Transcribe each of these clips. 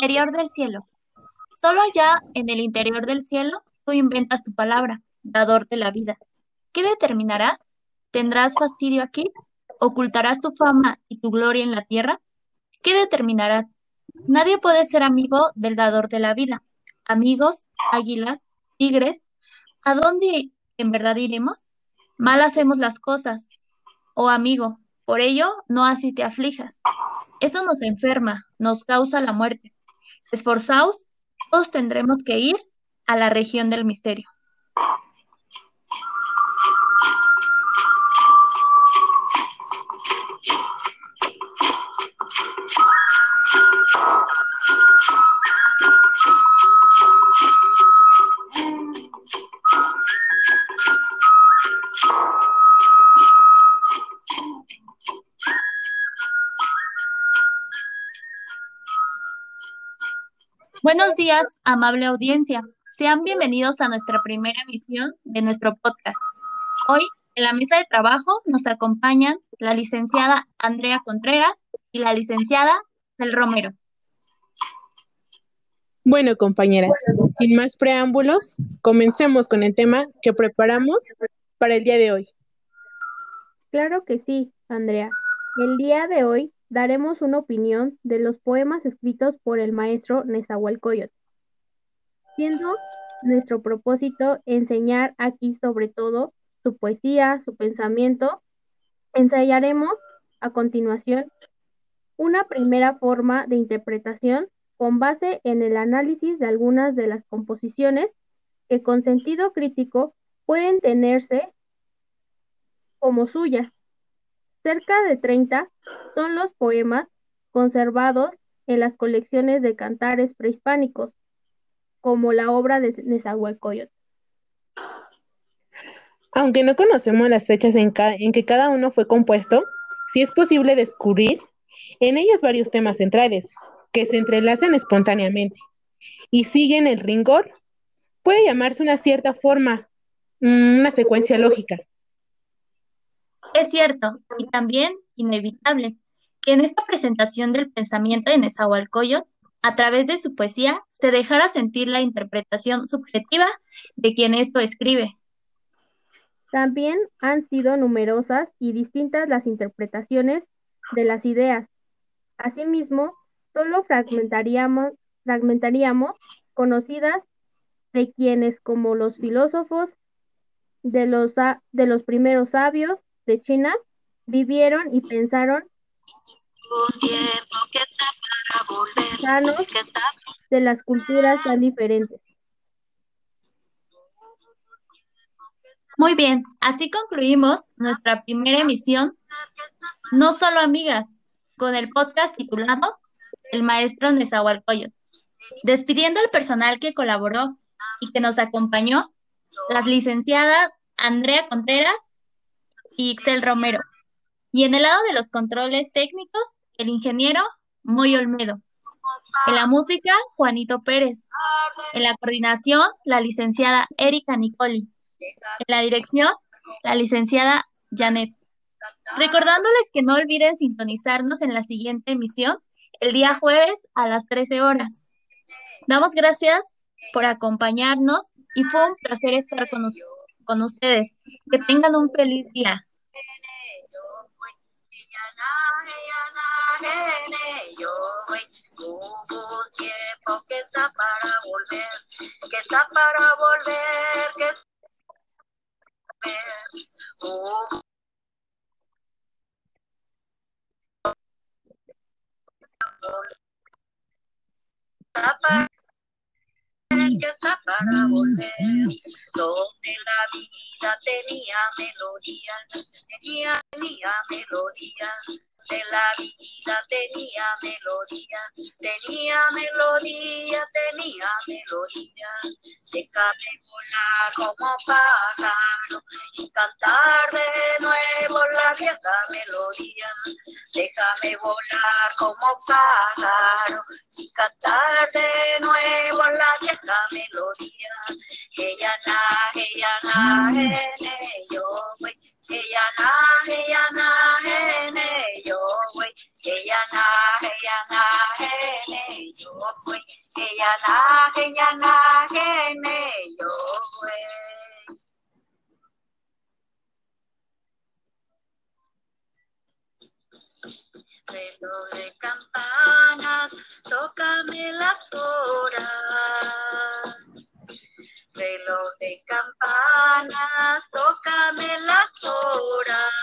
Interior del cielo. Solo allá, en el interior del cielo, tú inventas tu palabra, dador de la vida. ¿Qué determinarás? ¿Tendrás fastidio aquí? ¿Ocultarás tu fama y tu gloria en la tierra? ¿Qué determinarás? Nadie puede ser amigo del dador de la vida. Amigos, águilas, tigres, ¿a dónde en verdad iremos? Mal hacemos las cosas. Oh amigo, por ello no así te aflijas. Eso nos enferma, nos causa la muerte. Esforzaos, todos tendremos que ir a la región del misterio. Días, amable audiencia. Sean bienvenidos a nuestra primera emisión de nuestro podcast. Hoy, en la mesa de trabajo, nos acompañan la licenciada Andrea Contreras y la licenciada Del Romero. Bueno, compañeras, sin más preámbulos, comencemos con el tema que preparamos para el día de hoy. Claro que sí, Andrea. El día de hoy daremos una opinión de los poemas escritos por el maestro Nezahualcóyotl, siendo nuestro propósito enseñar aquí sobre todo su poesía, su pensamiento. Ensayaremos a continuación una primera forma de interpretación con base en el análisis de algunas de las composiciones que con sentido crítico pueden tenerse como suyas Cerca de 30 son los poemas conservados en las colecciones de cantares prehispánicos, como la obra de Nezahualcóyotl. Aunque no conocemos las fechas en, que cada uno fue compuesto, sí es posible descubrir en ellos varios temas centrales que se entrelazan espontáneamente y siguen el rigor. Puede llamarse una cierta forma, mm, una secuencia lógica. Es cierto, y también inevitable, que en esta presentación del pensamiento de Nezahualcóyotl, a través de su poesía, se dejara sentir la interpretación subjetiva de quien esto escribe. También han sido numerosas y distintas las interpretaciones de las ideas. Asimismo, solo fragmentaríamos, fragmentaríamos conocidas de quienes como los filósofos, de los, de los primeros sabios, de China vivieron y pensaron de las culturas tan diferentes. Muy bien, así concluimos nuestra primera emisión, no solo amigas, con el podcast titulado El Maestro Nezahualcóyotl. Despidiendo al personal que colaboró y que nos acompañó, las licenciadas Andrea Contreras y Ixel Romero. Y en el lado de los controles técnicos, el ingeniero Moy Olmedo. En la música, Juanito Pérez. En la coordinación, la licenciada Erika Nicoli. En la dirección, la licenciada Janet. Recordándoles que no olviden sintonizarnos en la siguiente emisión el día jueves a las 13 horas. Damos gracias por acompañarnos y fue un placer estar con, con ustedes. Que tengan un feliz día. Hubo tiempo que está para volver, que está para volver, que está para que está para volver, donde la vida tenía melodía, tenía, tenía melodía de la vida tenía melodía, tenía melodía, tenía melodía. Déjame volar como pájaro y cantar de nuevo la vieja melodía. Déjame volar como pájaro y cantar de nuevo la vieja melodía. Ella na, ella na, ene, yo, ella na, ella na, ene, yo, ella. Reloj de campanas, tócame las horas. Reloj de campanas, tócame las horas.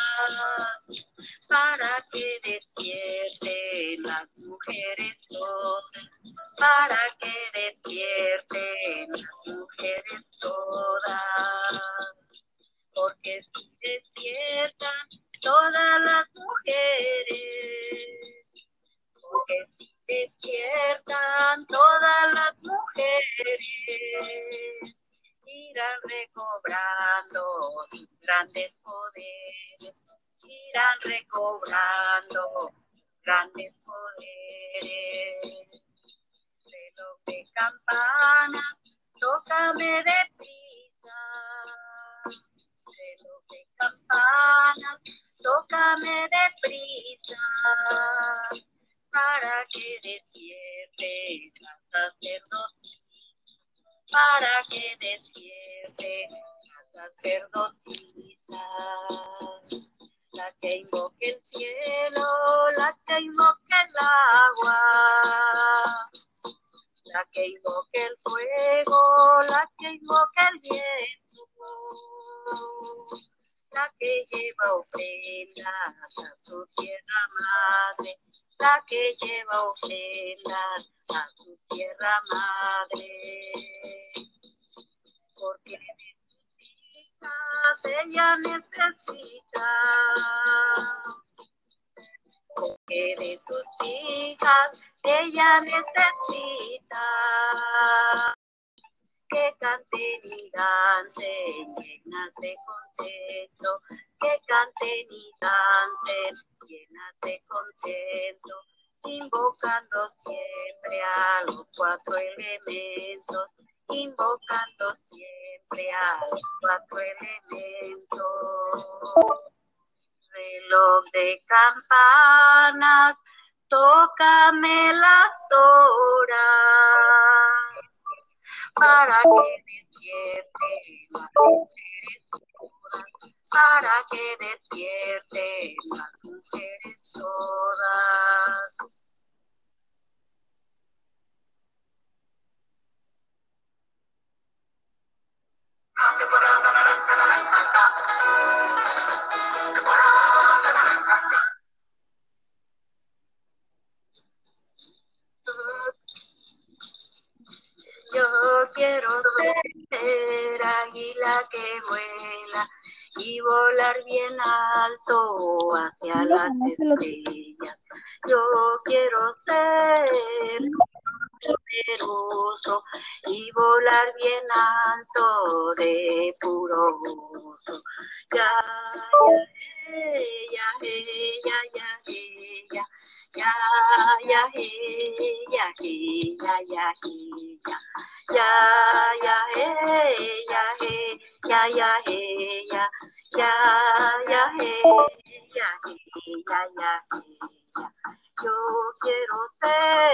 Para que despierten las mujeres todas. Para que despierten las mujeres todas porque si despiertan todas las mujeres, porque si despiertan todas las mujeres, irán recobrando sus grandes poderes, irán recobrando grandes poderes. Reloj de campanas, tócame deprisa reloj de campanas, tócame deprisa, para que despierte la sacerdotisa, para que despierte la sacerdotisa, la que invoque el cielo, la que invoque el agua, la que invoque el fuego, la que invoque el viento, la que lleva ofrendas a su tierra madre, la que lleva ofrendas a su tierra madre, porque ella necesita porque de sus hijas ella necesita que canten y dancen llenas de contento, que canten y dancen llenas de contento, invocando siempre a los cuatro elementos, invocando siempre a los cuatro elementos reloj de campanas, tócame las horas para que despierte las mujeres todas, para que despierte las mujeres todas. Yo quiero ser águila que vuela y volar bien alto hacia las estrellas. Yo quiero ser y volar bien alto de puro gozo. Ya, ya, eh, ya, ya, eh, ya, ya, ya, eh, ya, eh, ya, ya, eh, ya, ya, ya, eh, ya, eh, ya, ya, eh, ya, ya, ya, eh, ya, eh, ya, ya, eh, ya. Yo quiero ser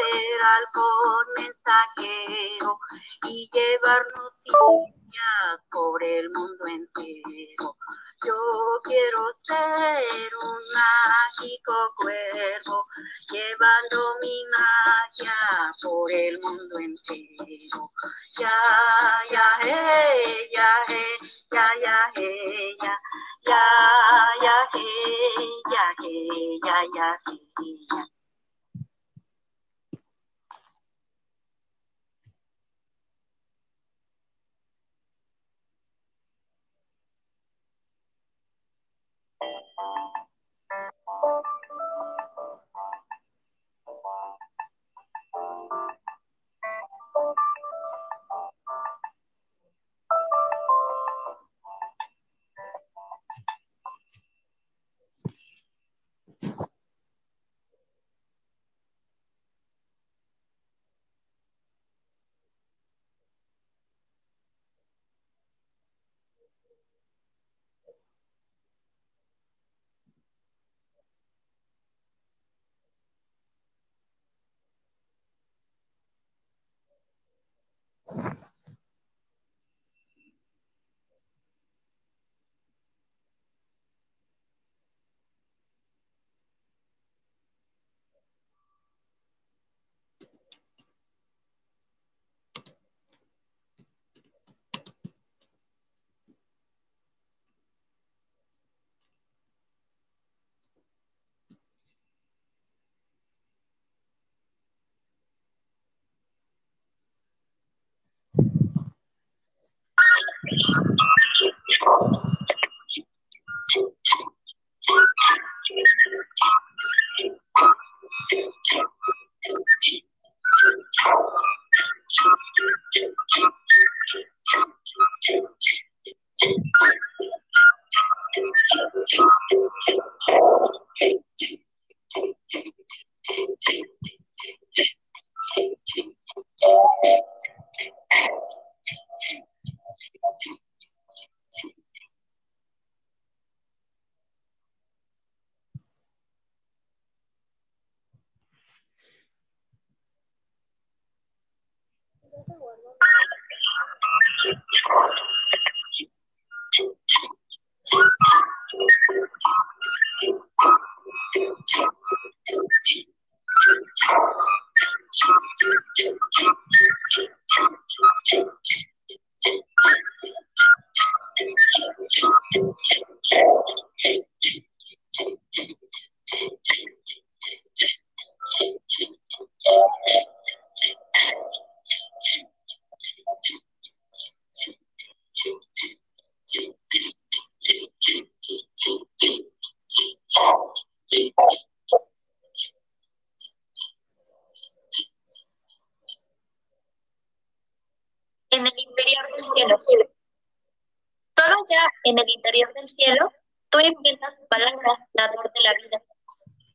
en el interior del cielo, tú inventas tu palabra, dador de la vida.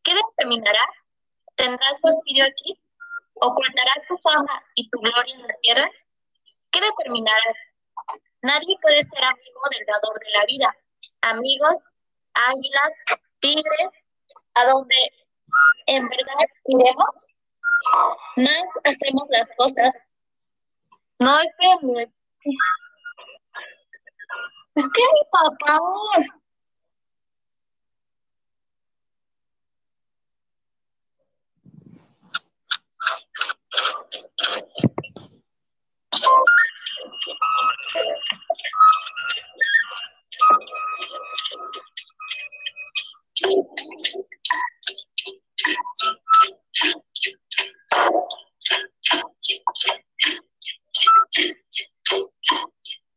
¿Qué determinará? ¿Tendrás fastidio aquí? ¿Ocultarás tu fama y tu gloria en la tierra? ¿Qué determinará? Nadie puede ser amigo del dador de la vida. Amigos, águilas, tigres, a donde en verdad iremos, más hacemos las cosas. No, espérame. Es que mi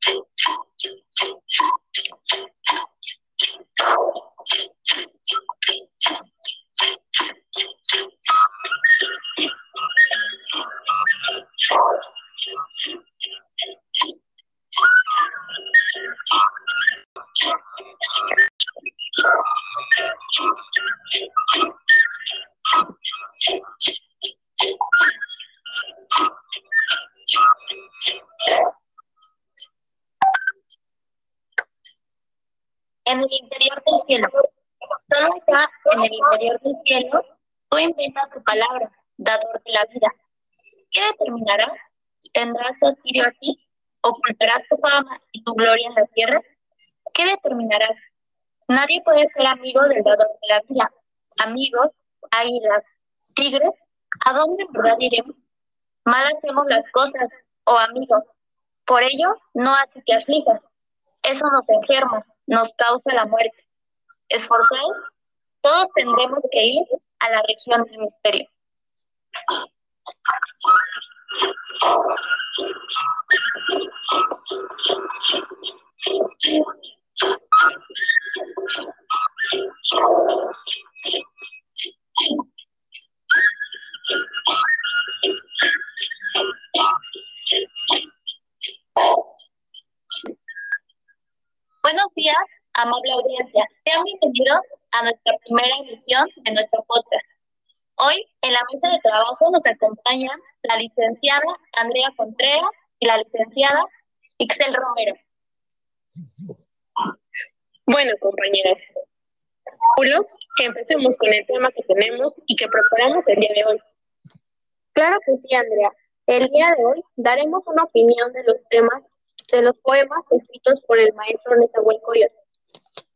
Thank you. En el interior del cielo, tú inventas tu palabra, dador de la vida. ¿Qué determinará? ¿Tendrás fastidio aquí? ¿Ocultarás tu fama y tu gloria en la tierra? ¿Qué determinarás? Nadie puede ser amigo del dador de la vida. Amigos, águilas, tigres, ¿a dónde en verdad iremos? Mal hacemos las cosas, oh amigos. Por ello, no hace que aflijas. Eso nos enferma, nos causa la muerte. Esforzados, todos tendremos que ir a la región del misterio. Buenos días, amable audiencia. Sean bienvenidos a nuestra primera emisión de nuestro podcast. Hoy, en la mesa de trabajo nos acompañan la licenciada Andrea Contreras y la licenciada Ixel Romero. Bueno, compañeras, Julos, empecemos con el tema que tenemos y que preparamos el día de hoy. Claro que sí, Andrea. El día de hoy daremos una opinión de los temas de los poemas escritos por el maestro Nezahualcóyotl,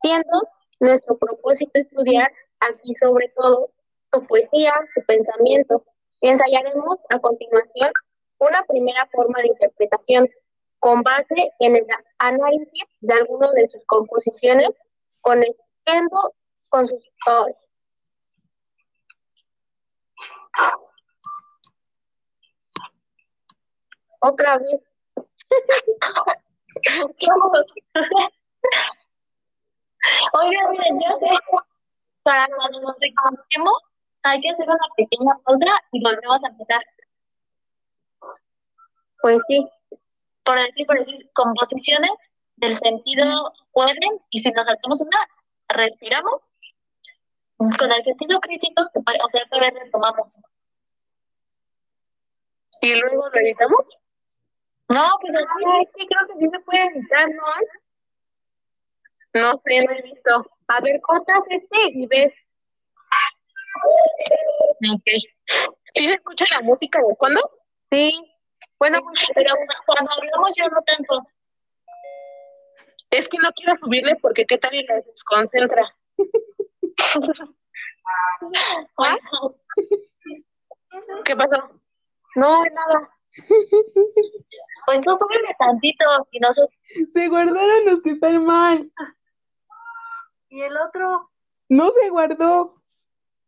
siendo nuestro propósito estudiar aquí sobre todo su poesía, su pensamiento. Ensayaremos a continuación una primera forma de interpretación con base en el análisis de algunas de sus composiciones, conectando con sus autores. Otra vez. Oigan, miren, yo sé, para cuando nos equivoquemos, hay que hacer una pequeña pausa y volvemos a empezar. Pues sí, Por decir, por decir, composiciones del sentido pueden, y si nos saltamos una, respiramos. Con el sentido crítico, que puede hacer otra vez retomamos. Y luego lo editamos. No, pues así, Ay, sí, creo que sí se puede editar, ¿no? No sé, no he visto. A ver, cortas este y ves. Ok. ¿Sí se escucha la música de fondo? Sí. Bueno, pues, pero cuando hablamos yo no tanto. Es que no quiero subirle porque qué tal y la desconcentra. ¿Ah? ¿Qué pasó? no, nada. Pues tú súbele tantito y no sus- Se guardaron los que están mal. ¿Y el otro? No se guardó.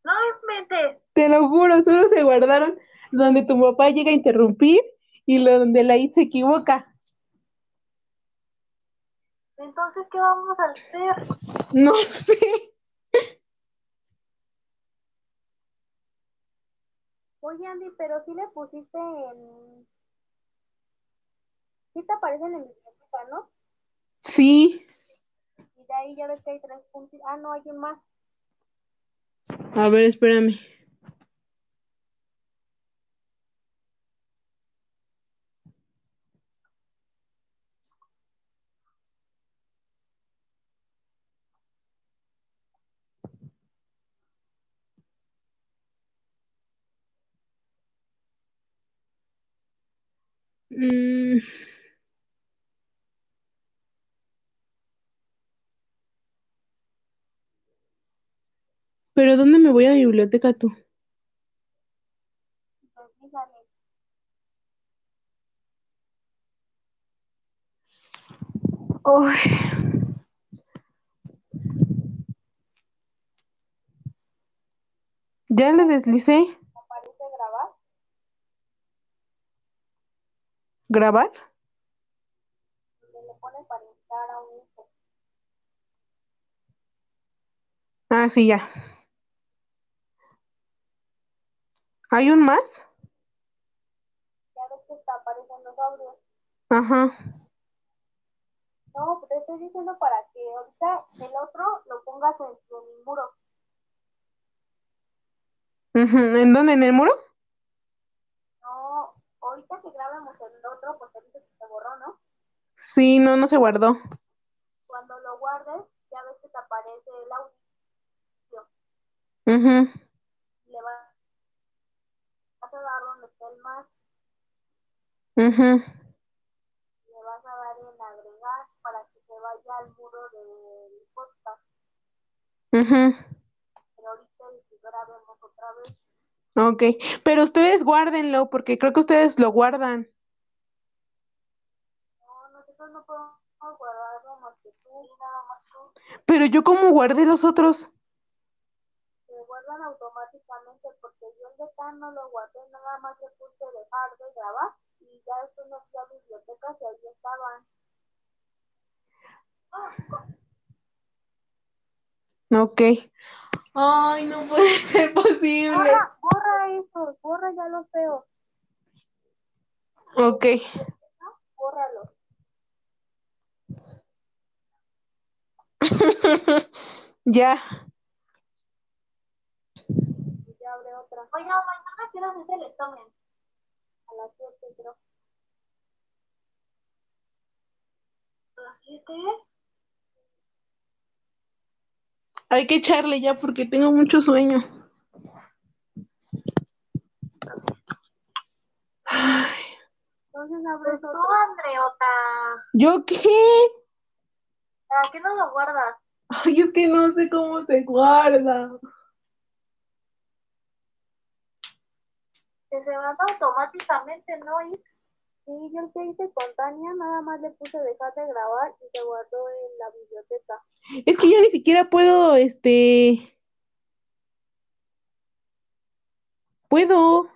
No mente. Te lo juro, solo se guardaron donde tu papá llega a interrumpir y lo donde la I se equivoca. Entonces, ¿qué vamos a hacer? No sé. Oye, Andy, pero sí le pusiste en... sí te aparece en biblioteca, ¿no? Sí. De ahí ya ves que hay tres puntos. Ah, no, hay un más. A ver, espérame. Mm. Pero ¿dónde me voy a biblioteca tú? Ay. Ya le deslicé. Aparece grabar. ¿Grabar? Donde le pones para entrar a un hijo. Ah, sí, ya. ¿Hay un más? Ya ves que aparecen los audios. Ajá. No, pero te estoy diciendo para que ahorita el otro lo pongas en tu muro. Ujú. ¿En dónde? ¿En el muro? No, ahorita que grabemos el otro, pues que se borró, ¿no? Sí, no, no se guardó. Cuando lo guardes, ya ves que te aparece el audio. Vas a dar donde está el más, Ujú. le vas a dar en agregar para que se vaya al muro del podcast. Ujú. Pero ahorita grabemos otra vez. Ok, pero ustedes guárdenlo porque creo que ustedes lo guardan. No, nosotros no podemos guardarlo más que tú, nada más tú. Pero yo cómo guardé los otros. Se guardan automáticamente porque yo el de Tan no lo guardé, nada más le puse dejar de grabar y ya después me fui a bibliotecas y ahí estaban. Ok. Ay, no puede ser posible. Borra, borra eso, borra ya los feos, Ok. bórralos. Ya. Y ya abre otra. Oiga, mañana quiero hacer el examen. A las 7 creo. ¿A las 7? Hay que echarle ya porque tengo mucho sueño. Ay, Entonces abres Tú. Andreota, ¿Yo qué? ¿para qué no lo guardas? Ay, es que no sé cómo se guarda. Se van automáticamente, ¿no? Y Sí, yo el que hice con Tania, nada más le puse dejar de grabar y se guardó en la biblioteca. Es que yo ni siquiera puedo, este. Puedo.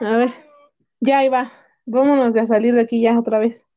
A ver, ya ahí va. Vámonos a salir de aquí ya otra vez.